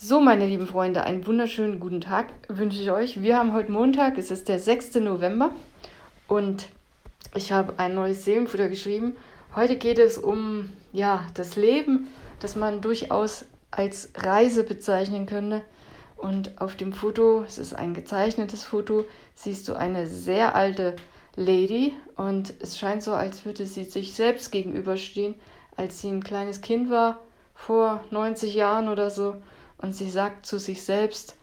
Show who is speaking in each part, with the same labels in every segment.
Speaker 1: So, meine lieben Freunde, einen wunderschönen guten Tag wünsche ich euch. Wir haben heute Montag, es ist der 6. November und ich habe ein neues Seelenfutter geschrieben. Heute geht es um ja, das Leben, das man durchaus als Reise bezeichnen könnte. Und auf dem Foto, es ist ein gezeichnetes Foto, siehst du eine sehr alte Lady und es scheint so, als würde sie sich selbst gegenüberstehen, als sie ein kleines Kind war, vor 90 Jahren oder so und sie sagt zu sich selbst,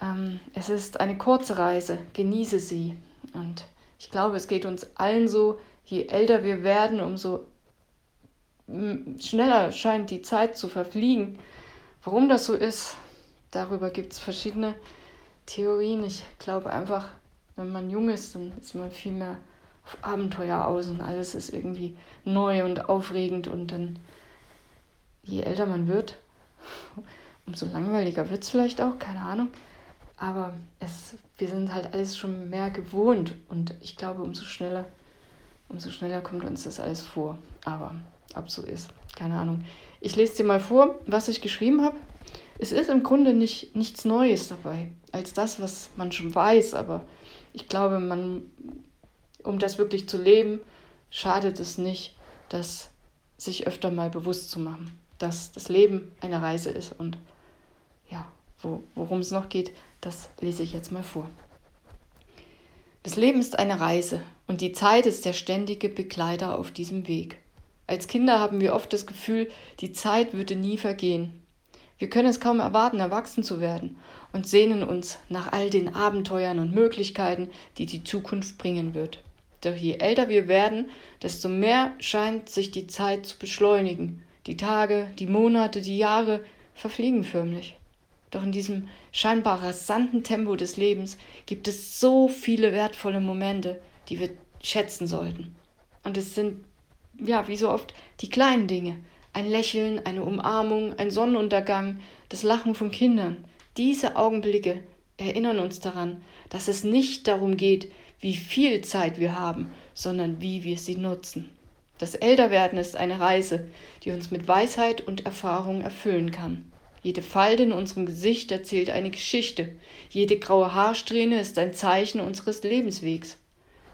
Speaker 1: ähm, es ist eine kurze Reise, genieße sie. Und ich glaube, es geht uns allen so, je älter wir werden, umso schneller scheint die Zeit zu verfliegen. Warum das so ist, darüber gibt es verschiedene Theorien. Ich glaube einfach, wenn man jung ist, dann ist man viel mehr auf Abenteuer aus und alles ist irgendwie neu und aufregend und dann, je älter man wird, umso langweiliger wird es vielleicht auch, keine Ahnung. Aber es, wir sind halt alles schon mehr gewohnt und ich glaube, umso schneller, umso schneller kommt uns das alles vor. Aber ob so ist, keine Ahnung. Ich lese dir mal vor, was ich geschrieben habe. Es ist im Grunde nicht, nichts Neues dabei, als das, was man schon weiß. Aber ich glaube, man, um das wirklich zu leben, schadet es nicht, das sich öfter mal bewusst zu machen, dass das Leben eine Reise ist und ja, wo, worum es noch geht, das lese ich jetzt mal vor. Das Leben ist eine Reise und die Zeit ist der ständige Begleiter auf diesem Weg. Als Kinder haben wir oft das Gefühl, die Zeit würde nie vergehen. Wir können es kaum erwarten, erwachsen zu werden und sehnen uns nach all den Abenteuern und Möglichkeiten, die die Zukunft bringen wird. Doch je älter wir werden, desto mehr scheint sich die Zeit zu beschleunigen. Die Tage, die Monate, die Jahre verfliegen förmlich. Doch in diesem scheinbar rasanten Tempo des Lebens gibt es so viele wertvolle Momente, die wir schätzen sollten. Und es sind, ja, wie so oft, die kleinen Dinge. Ein Lächeln, eine Umarmung, ein Sonnenuntergang, das Lachen von Kindern. Diese Augenblicke erinnern uns daran, dass es nicht darum geht, wie viel Zeit wir haben, sondern wie wir sie nutzen. Das Älterwerden ist eine Reise, die uns mit Weisheit und Erfahrung erfüllen kann. Jede Falte in unserem Gesicht erzählt eine Geschichte. Jede graue Haarsträhne ist ein Zeichen unseres Lebenswegs.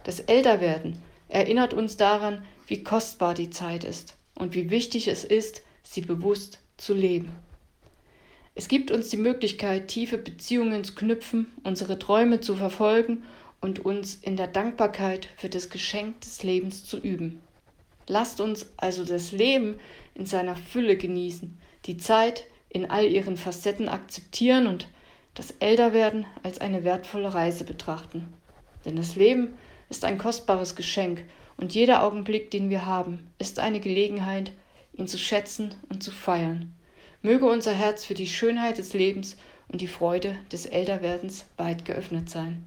Speaker 1: Das Älterwerden erinnert uns daran, wie kostbar die Zeit ist und wie wichtig es ist, sie bewusst zu leben. Es gibt uns die Möglichkeit, tiefe Beziehungen zu knüpfen, unsere Träume zu verfolgen und uns in der Dankbarkeit für das Geschenk des Lebens zu üben. Lasst uns also das Leben in seiner Fülle genießen, die Zeit, in all ihren Facetten akzeptieren und das Älterwerden als eine wertvolle Reise betrachten. Denn das Leben ist ein kostbares Geschenk und jeder Augenblick, den wir haben, ist eine Gelegenheit, ihn zu schätzen und zu feiern. Möge unser Herz für die Schönheit des Lebens und die Freude des Älterwerdens weit geöffnet sein.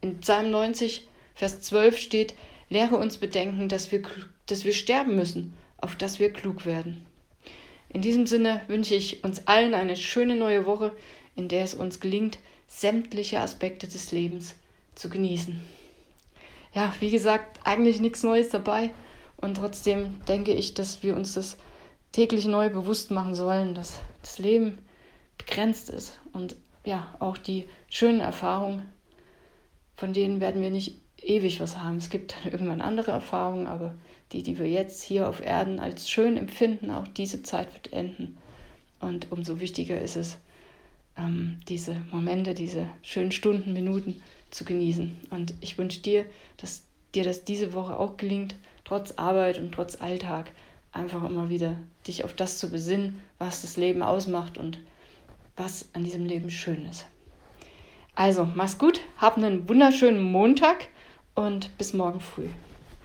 Speaker 1: In Psalm 90, Vers 12 steht, lehre uns bedenken, dass wir, dass wir sterben müssen, auf dass wir klug werden. In diesem Sinne wünsche ich uns allen eine schöne neue Woche, in der es uns gelingt, sämtliche Aspekte des Lebens zu genießen. Ja, wie gesagt, eigentlich nichts Neues dabei und trotzdem denke ich, dass wir uns das täglich neu bewusst machen sollen, dass das Leben begrenzt ist und ja, auch die schönen Erfahrungen, von denen werden wir nicht ewig was haben. Es gibt irgendwann andere Erfahrungen, aber die, die wir jetzt hier auf Erden als schön empfinden, auch diese Zeit wird enden. Und umso wichtiger ist es, ähm, diese Momente, diese schönen Stunden, Minuten zu genießen. Und ich wünsche dir, dass dir das diese Woche auch gelingt, trotz Arbeit und trotz Alltag, einfach immer wieder dich auf das zu besinnen, was das Leben ausmacht und was an diesem Leben schön ist. Also, mach's gut, hab einen wunderschönen Montag und bis morgen früh.